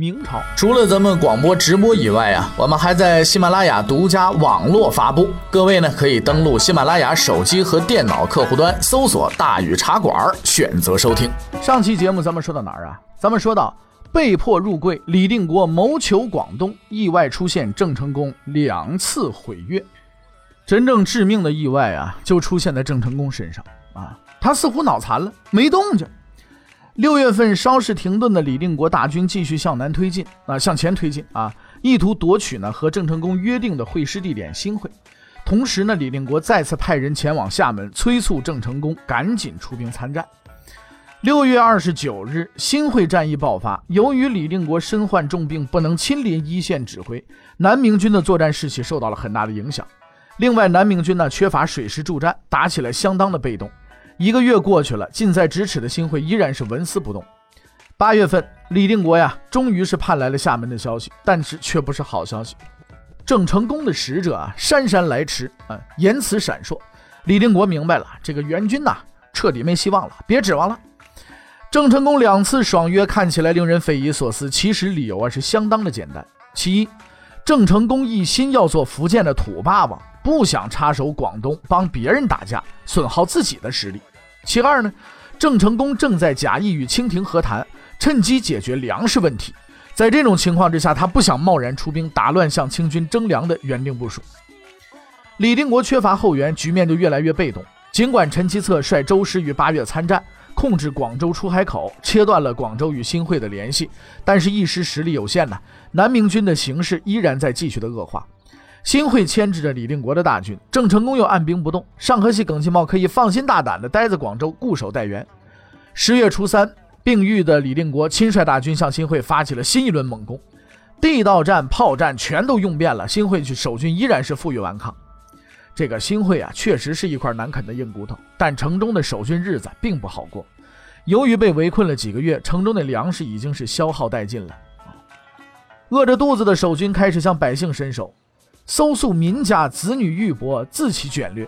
明朝除了咱们广播直播以外啊，我们还在喜马拉雅独家网络发布。各位呢可以登录喜马拉雅手机和电脑客户端，搜索“大禹茶馆”，选择收听。上期节目咱们说到哪儿啊？咱们说到被迫入柜，李定国谋求广东，意外出现郑成功两次毁约。真正致命的意外啊，就出现在郑成功身上啊，他似乎脑残了，没动静。六月份稍事停顿的李定国大军继续向南推进啊，向前推进啊，意图夺取呢和郑成功约定的会师地点新会。同时呢，李定国再次派人前往厦门催促郑成功赶紧出兵参战。六月二十九日，新会战役爆发。由于李定国身患重病，不能亲临一线指挥，南明军的作战士气受到了很大的影响。另外，南明军呢缺乏水师助战，打起来相当的被动。一个月过去了，近在咫尺的新会依然是纹丝不动。八月份，李定国呀，终于是盼来了厦门的消息，但是却不是好消息。郑成功的使者啊，姗姗来迟啊，言辞闪烁。李定国明白了，这个援军呐，彻底没希望了，别指望了。郑成功两次爽约看起来令人匪夷所思，其实理由啊是相当的简单。其一，郑成功一心要做福建的土霸王，不想插手广东帮别人打架，损耗自己的实力。其二呢，郑成功正在假意与清廷和谈，趁机解决粮食问题。在这种情况之下，他不想贸然出兵打乱向清军征粮的原定部署。李定国缺乏后援，局面就越来越被动。尽管陈其策率周师于八月参战，控制广州出海口，切断了广州与新会的联系，但是，一时实力有限呢。南明军的形势依然在继续的恶化。新会牵制着李定国的大军，郑成功又按兵不动，上河西耿继茂可以放心大胆地待在广州固守待援。十月初三，病愈的李定国亲率大军向新会发起了新一轮猛攻，地道战、炮战全都用遍了，新会去守军依然是负隅顽抗。这个新会啊，确实是一块难啃的硬骨头，但城中的守军日子并不好过。由于被围困了几个月，城中的粮食已经是消耗殆尽了，饿着肚子的守军开始向百姓伸手。搜素民家子女玉帛，自其卷掠。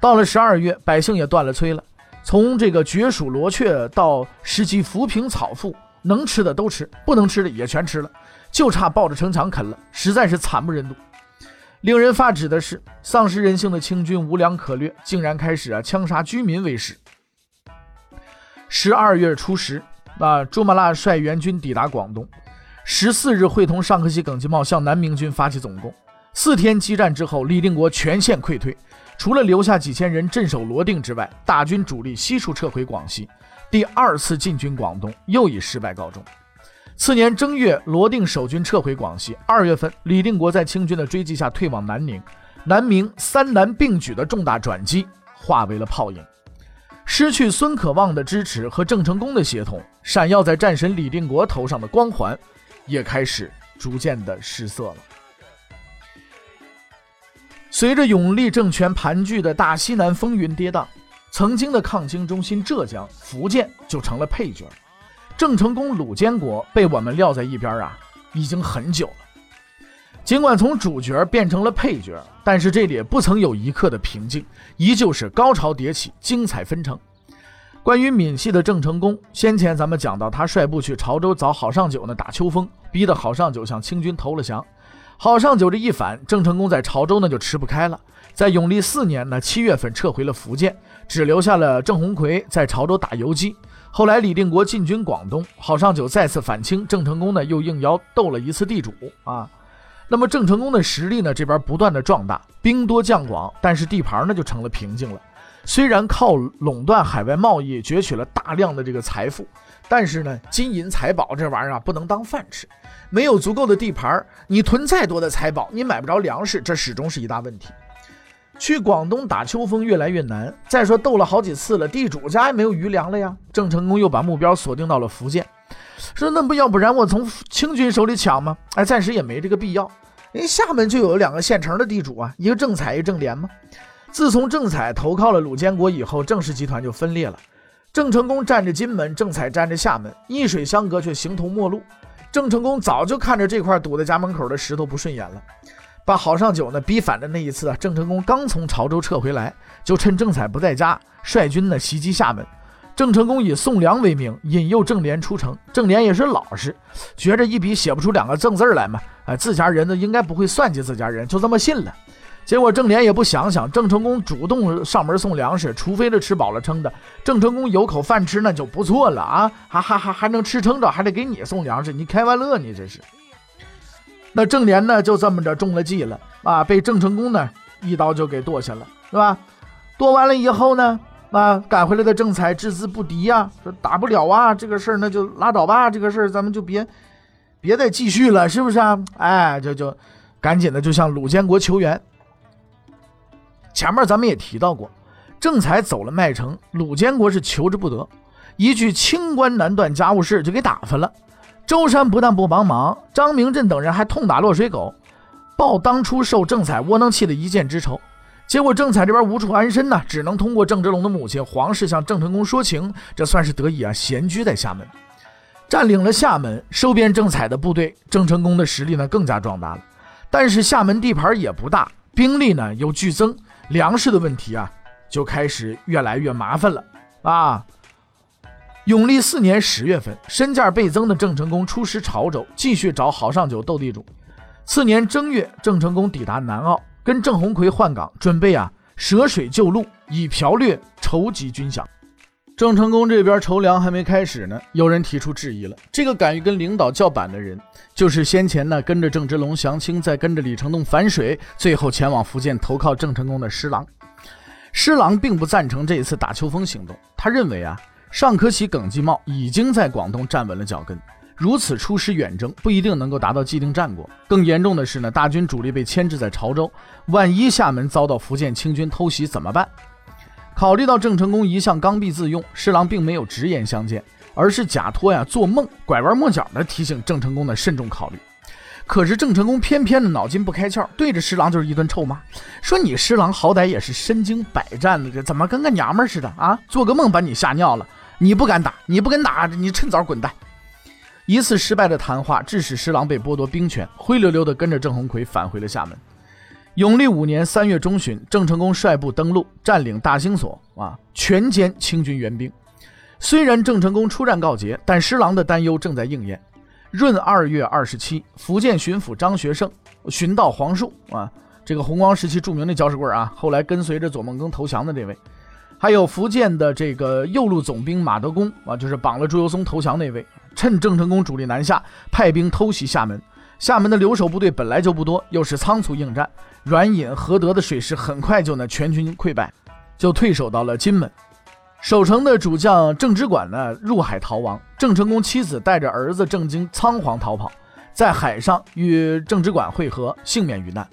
到了十二月，百姓也断了催了。从这个绝鼠罗雀到十级浮萍草腹，能吃的都吃，不能吃的也全吃了，就差抱着城墙啃了，实在是惨不忍睹。令人发指的是，丧失人性的清军无粮可掠，竟然开始啊枪杀居民为食。十二月初十，啊朱麻辣率援军抵达广东，十四日会同上河西耿继茂向南明军发起总攻。四天激战之后，李定国全线溃退，除了留下几千人镇守罗定之外，大军主力悉数撤回广西。第二次进军广东又以失败告终。次年正月，罗定守军撤回广西。二月份，李定国在清军的追击下退往南宁，南明三南并举的重大转机化为了泡影。失去孙可望的支持和郑成功的协同，闪耀在战神李定国头上的光环，也开始逐渐的失色了。随着永历政权盘踞的大西南风云跌宕，曾经的抗清中心浙江、福建就成了配角。郑成功、鲁监国被我们撂在一边啊，已经很久了。尽管从主角变成了配角，但是这里不曾有一刻的平静，依旧是高潮迭起，精彩纷呈。关于闽系的郑成功，先前咱们讲到，他率部去潮州找郝尚九呢打秋风，逼得郝尚九向清军投了降。郝尚九这一反，郑成功在潮州呢就吃不开了，在永历四年呢七月份撤回了福建，只留下了郑鸿逵在潮州打游击。后来李定国进军广东，郝尚九再次反清，郑成功呢又应邀斗了一次地主啊。那么郑成功的实力呢这边不断的壮大，兵多将广，但是地盘呢就成了瓶颈了。虽然靠垄断海外贸易攫取了大量的这个财富。但是呢，金银财宝这玩意儿啊，不能当饭吃。没有足够的地盘，你囤再多的财宝，你买不着粮食，这始终是一大问题。去广东打秋风越来越难。再说斗了好几次了，地主家也没有余粮了呀。郑成功又把目标锁定到了福建，说那不要不然我从清军手里抢吗？哎，暂时也没这个必要。人厦门就有两个现成的地主啊，一个郑采，一个郑莲嘛。自从郑采投靠了鲁监国以后，郑氏集团就分裂了。郑成功占着金门，郑采占着厦门，一水相隔，却形同陌路。郑成功早就看着这块堵在家门口的石头不顺眼了，把郝尚九呢逼反的那一次啊，郑成功刚从潮州撤回来，就趁郑采不在家，率军呢袭击厦门。郑成功以送粮为名，引诱郑莲出城。郑莲也是老实，觉着一笔写不出两个正字来嘛，哎，自家人呢应该不会算计自家人，就这么信了。结果郑莲也不想想，郑成功主动上门送粮食，除非是吃饱了撑的。郑成功有口饭吃那就不错了啊，还还还还能吃撑着，还得给你送粮食，你开玩乐你这是？那郑莲呢就这么着中了计了啊，被郑成功呢一刀就给剁下了，是吧？剁完了以后呢？啊，赶回来的郑才置之不敌呀，说打不了啊，这个事儿那就拉倒吧，这个事儿咱们就别别再继续了，是不是啊？哎，就就赶紧的就向鲁监国求援。前面咱们也提到过，郑才走了麦城，鲁监国是求之不得，一句清官难断家务事就给打发了。周山不但不帮忙，张明镇等人还痛打落水狗，报当初受郑采窝囊气的一箭之仇。结果郑采这边无处安身呢，只能通过郑芝龙的母亲黄氏向郑成功说情，这算是得以啊闲居在厦门，占领了厦门，收编郑采的部队，郑成功的实力呢更加壮大了。但是厦门地盘也不大，兵力呢又剧增，粮食的问题啊就开始越来越麻烦了啊。永历四年十月份，身价倍增的郑成功出师潮州，继续找郝尚九斗地主。次年正月，郑成功抵达南澳。跟郑鸿逵换岗，准备啊舍水救路，以剽掠筹集军饷。郑成功这边筹粮还没开始呢，有人提出质疑了。这个敢于跟领导叫板的人，就是先前呢跟着郑芝龙、降清，再跟着李成栋反水，最后前往福建投靠郑成功的施琅。施琅并不赞成这一次打秋风行动，他认为啊尚可喜、耿继茂已经在广东站稳了脚跟。如此出师远征不一定能够达到既定战果。更严重的是呢，大军主力被牵制在潮州，万一厦门遭到福建清军偷袭怎么办？考虑到郑成功一向刚愎自用，施琅并没有直言相见，而是假托呀做梦，拐弯抹角的提醒郑成功的慎重考虑。可是郑成功偏偏的脑筋不开窍，对着施琅就是一顿臭骂，说你施琅好歹也是身经百战的，怎么跟个娘们似的啊？做个梦把你吓尿了，你不敢打，你不敢打，你趁早滚蛋。一次失败的谈话，致使施琅被剥夺兵权，灰溜溜的跟着郑鸿逵返回了厦门。永历五年三月中旬，郑成功率部登陆，占领大兴所，啊，全歼清军援兵。虽然郑成功出战告捷，但施琅的担忧正在应验。闰二月二十七，福建巡抚张学胜寻到黄树，啊，这个红光时期著名的搅屎棍啊，后来跟随着左孟庚投降的这位，还有福建的这个右路总兵马德公，啊，就是绑了朱由崧投降那位。趁郑成功主力南下，派兵偷袭厦门。厦门的留守部队本来就不多，又是仓促应战，阮隐、何德的水师很快就呢全军溃败，就退守到了金门。守城的主将郑芝管呢入海逃亡，郑成功妻子带着儿子郑经仓皇逃跑，在海上与郑芝管会合，幸免于难。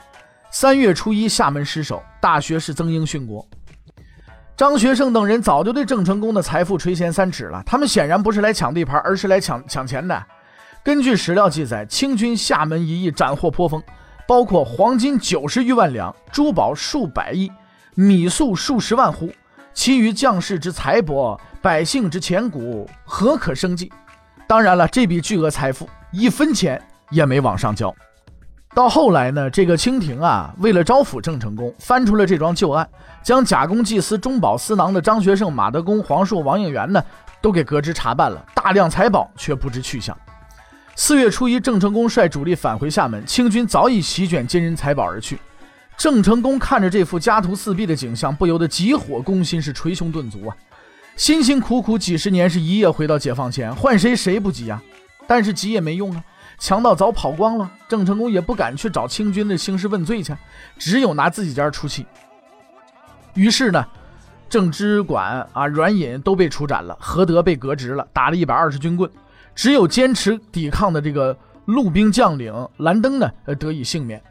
三月初一，厦门失守，大学士曾英殉国。张学胜等人早就对郑成功的财富垂涎三尺了，他们显然不是来抢地盘，而是来抢抢钱的。根据史料记载，清军厦门一役斩获颇丰，包括黄金九十余万两、珠宝数百亿、米粟数十万斛，其余将士之财帛、百姓之钱谷，何可生计？当然了，这笔巨额财富，一分钱也没往上交。到后来呢，这个清廷啊，为了招抚郑成功，翻出了这桩旧案，将假公济私、中饱私囊的张学胜、马德公、黄树、王应元呢，都给革职查办了，大量财宝却不知去向。四月初一，郑成功率主力返回厦门，清军早已席卷金银财宝而去。郑成功看着这副家徒四壁的景象，不由得急火攻心，是捶胸顿足啊！辛辛苦苦几十年，是一夜回到解放前，换谁谁不急啊？但是急也没用啊！强盗早跑光了，郑成功也不敢去找清军的兴师问罪去，只有拿自己家出气。于是呢，郑芝管啊、阮隐都被处斩了，何德被革职了，打了一百二十军棍，只有坚持抵抗的这个陆兵将领兰登呢，得以幸免。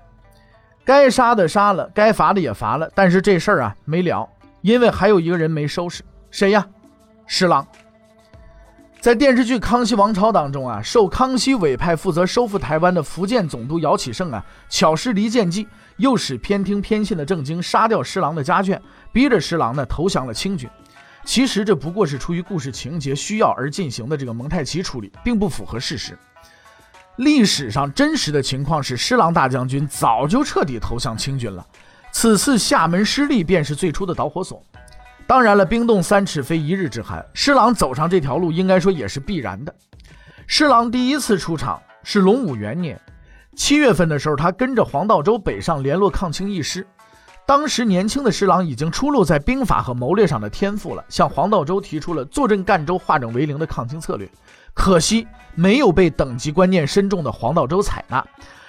该杀的杀了，该罚的也罚了，但是这事儿啊没了，因为还有一个人没收拾，谁呀？施琅。在电视剧《康熙王朝》当中啊，受康熙委派负责收复台湾的福建总督姚启圣啊，巧施离间计，诱使偏听偏信的郑经杀掉施琅的家眷，逼着施琅呢投降了清军。其实这不过是出于故事情节需要而进行的这个蒙太奇处理，并不符合事实。历史上真实的情况是，施琅大将军早就彻底投向清军了。此次厦门失利便是最初的导火索。当然了，冰冻三尺非一日之寒，施琅走上这条路应该说也是必然的。施琅第一次出场是隆武元年七月份的时候，他跟着黄道周北上联络抗清义师。当时年轻的施琅已经出露在兵法和谋略上的天赋了，向黄道周提出了坐镇赣州、化整为零的抗清策略。可惜没有被等级观念深重的黄道周采纳。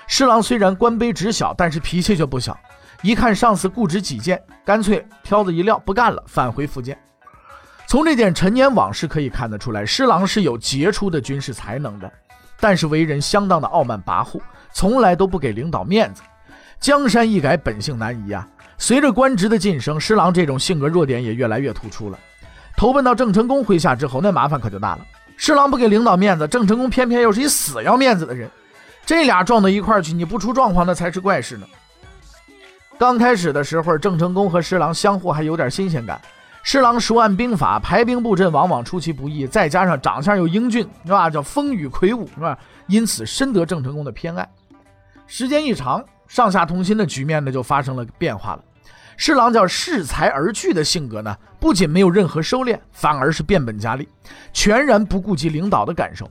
施琅虽然官卑职小，但是脾气却不小。一看上司固执己见，干脆挑子一撂不干了，返回福建。从这件陈年往事可以看得出来，施琅是有杰出的军事才能的，但是为人相当的傲慢跋扈，从来都不给领导面子。江山易改，本性难移啊。随着官职的晋升，施琅这种性格弱点也越来越突出了。投奔到郑成功麾下之后，那麻烦可就大了。施琅不给领导面子，郑成功偏偏又是一死要面子的人，这俩撞到一块去，你不出状况那才是怪事呢。刚开始的时候，郑成功和施琅相互还有点新鲜感。施琅熟谙兵法，排兵布阵往往出其不意，再加上长相又英俊，是吧？叫风雨魁梧，是吧？因此深得郑成功的偏爱。时间一长，上下同心的局面呢就发生了变化了。施琅叫恃才而惧的性格呢，不仅没有任何收敛，反而是变本加厉，全然不顾及领导的感受。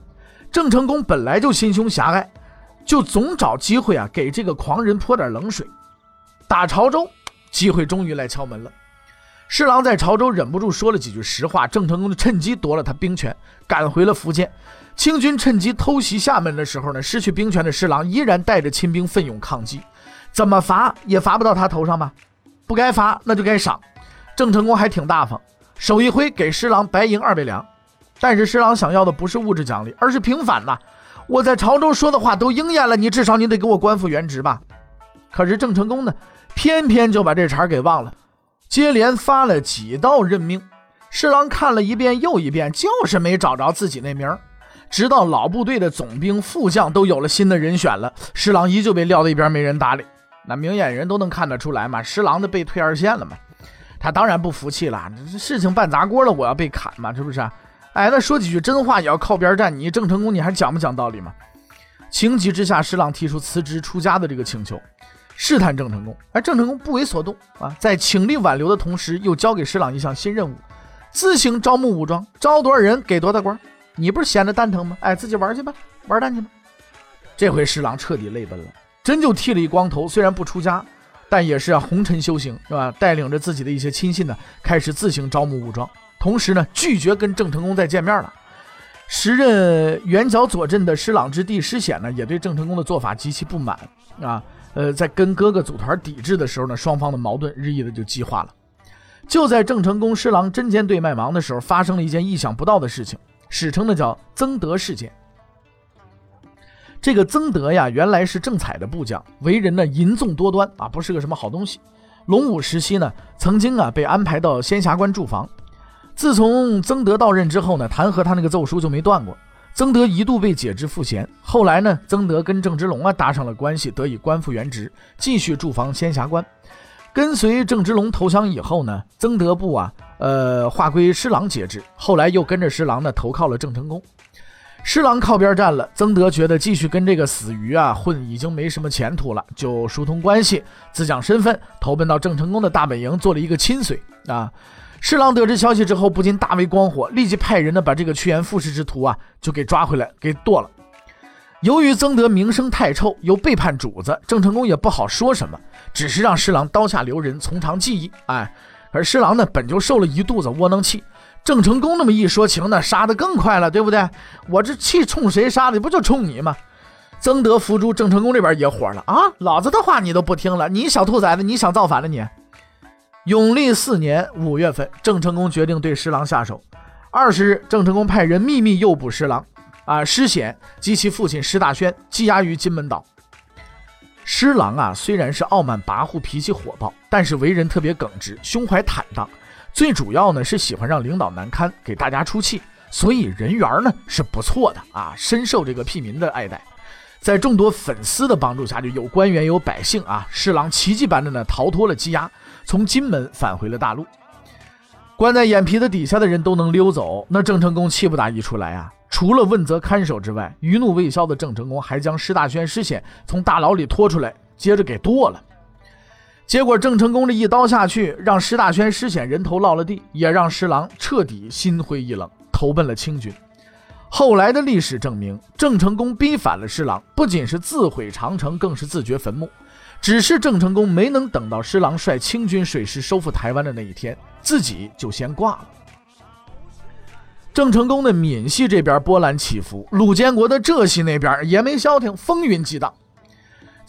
郑成功本来就心胸狭隘，就总找机会啊给这个狂人泼点冷水。打潮州，机会终于来敲门了。施琅在潮州忍不住说了几句实话，郑成功就趁机夺了他兵权，赶回了福建。清军趁机偷袭厦门的时候呢，失去兵权的施琅依然带着亲兵奋勇抗击，怎么罚也罚不到他头上吧？不该罚，那就该赏。郑成功还挺大方，手一挥给施琅白银二百两。但是施琅想要的不是物质奖励，而是平反呐！我在潮州说的话都应验了，你至少你得给我官复原职吧？可是郑成功呢，偏偏就把这茬给忘了，接连发了几道任命。施琅看了一遍又一遍，就是没找着自己那名儿。直到老部队的总兵、副将都有了新的人选了，施琅依旧被撂在一边，没人搭理。那明眼人都能看得出来嘛，施琅的被退二线了嘛，他当然不服气了，这事情办砸锅了，我要被砍嘛，是不是？哎，那说几句真话也要靠边站，你郑成功你还讲不讲道理嘛？情急之下，施琅提出辞职出家的这个请求，试探郑成功，而郑成功不为所动啊，在倾力挽留的同时，又交给施琅一项新任务，自行招募武装，招多少人给多大官，你不是闲着蛋疼吗？哎，自己玩去吧，玩蛋去吧。这回施琅彻底泪奔了。真就剃了一光头，虽然不出家，但也是啊红尘修行，是吧？带领着自己的一些亲信呢，开始自行招募武装，同时呢，拒绝跟郑成功再见面了。时任元角左镇的施琅之弟施显呢，也对郑成功的做法极其不满啊。呃，在跟哥哥组团抵制的时候呢，双方的矛盾日益的就激化了。就在郑成功、施琅针尖对麦芒的时候，发生了一件意想不到的事情，史称的叫曾德事件。这个曾德呀，原来是郑采的部将，为人呢淫纵多端啊，不是个什么好东西。隆武时期呢，曾经啊被安排到仙霞关驻防。自从曾德到任之后呢，弹劾他那个奏疏就没断过。曾德一度被解职赋闲，后来呢，曾德跟郑芝龙啊搭上了关系，得以官复原职，继续驻防仙霞关。跟随郑芝龙投降以后呢，曾德部啊，呃，划归施琅节制，后来又跟着施琅呢投靠了郑成功。施琅靠边站了，曾德觉得继续跟这个死鱼啊混已经没什么前途了，就疏通关系，自降身份，投奔到郑成功的大本营，做了一个亲随啊。施琅得知消息之后，不禁大为光火，立即派人呢把这个趋炎附势之徒啊就给抓回来，给剁了。由于曾德名声太臭，又背叛主子，郑成功也不好说什么，只是让施琅刀下留人，从长计议。哎，而施琅呢，本就受了一肚子窝囊气。郑成功那么一说情呢，杀的更快了，对不对？我这气冲谁杀的？不就冲你吗？曾德伏诛，郑成功这边也火了啊！老子的话你都不听了，你小兔崽子，你想造反了你？永历四年五月份，郑成功决定对施琅下手。二十日，郑成功派人秘密诱捕施琅，啊，施显及其父亲施大轩羁押于金门岛。施琅啊，虽然是傲慢跋扈、脾气火爆，但是为人特别耿直，胸怀坦荡。最主要呢是喜欢让领导难堪，给大家出气，所以人缘呢是不错的啊，深受这个屁民的爱戴。在众多粉丝的帮助下，就有官员有百姓啊，侍郎奇迹般的呢逃脱了羁押，从金门返回了大陆。关在眼皮子底下的人都能溜走，那郑成功气不打一处来啊！除了问责看守之外，余怒未消的郑成功还将施大轩、施显从大牢里拖出来，接着给剁了。结果郑成功这一刀下去，让施大轩、施显人头落了地，也让施琅彻底心灰意冷，投奔了清军。后来的历史证明，郑成功逼反了施琅，不仅是自毁长城，更是自掘坟墓。只是郑成功没能等到施琅率清军水师收复台湾的那一天。自己就先挂了。郑成功的闽系这边波澜起伏，鲁建国的浙系那边也没消停，风云激荡。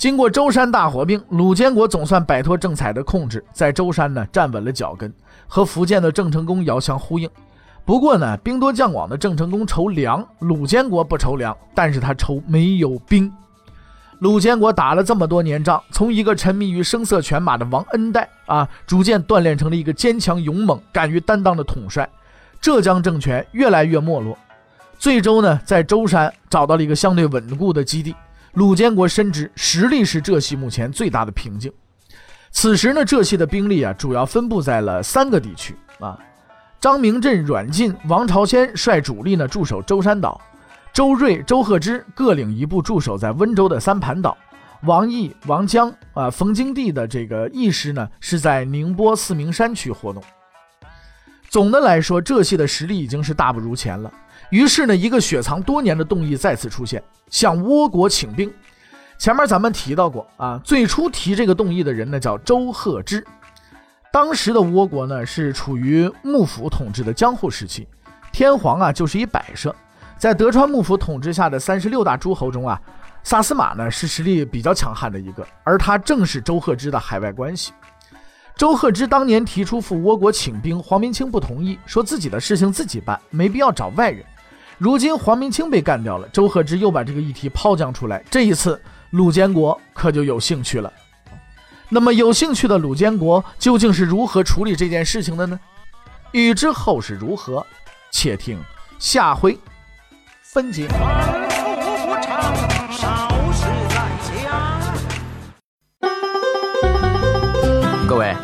经过舟山大火并，鲁建国总算摆脱郑采的控制，在舟山呢站稳了脚跟，和福建的郑成功遥相呼应。不过呢，兵多将广的郑成功筹粮，鲁建国不筹粮，但是他筹没有兵。鲁建国打了这么多年仗，从一个沉迷于声色犬马的王恩岱啊，逐渐锻炼成了一个坚强勇猛、敢于担当的统帅。浙江政权越来越没落，最终呢，在舟山找到了一个相对稳固的基地。鲁建国深知实力是浙系目前最大的瓶颈。此时呢，浙系的兵力啊，主要分布在了三个地区啊。张明镇、阮进、王朝先率主力呢驻守舟山岛。周瑞、周贺之各领一部驻守在温州的三盘岛，王毅、王江啊、冯京地的这个义师呢，是在宁波四明山区活动。总的来说，浙系的实力已经是大不如前了。于是呢，一个雪藏多年的动议再次出现，向倭国请兵。前面咱们提到过啊，最初提这个动议的人呢叫周贺之。当时的倭国呢是处于幕府统治的江户时期，天皇啊就是一摆设。在德川幕府统治下的三十六大诸侯中啊，萨斯马呢是实力比较强悍的一个，而他正是周贺之的海外关系。周贺之当年提出赴倭国请兵，黄明清不同意，说自己的事情自己办，没必要找外人。如今黄明清被干掉了，周贺之又把这个议题抛将出来，这一次鲁监国可就有兴趣了。那么有兴趣的鲁监国究竟是如何处理这件事情的呢？欲知后事如何，且听下回。分解。各位，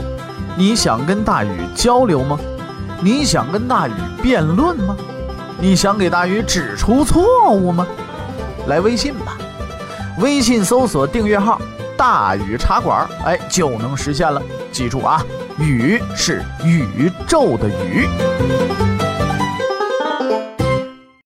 你想跟大禹交流吗？你想跟大禹辩论吗？你想给大禹指出错误吗？来微信吧，微信搜索订阅号“大禹茶馆”，哎，就能实现了。记住啊，禹是宇宙的宇。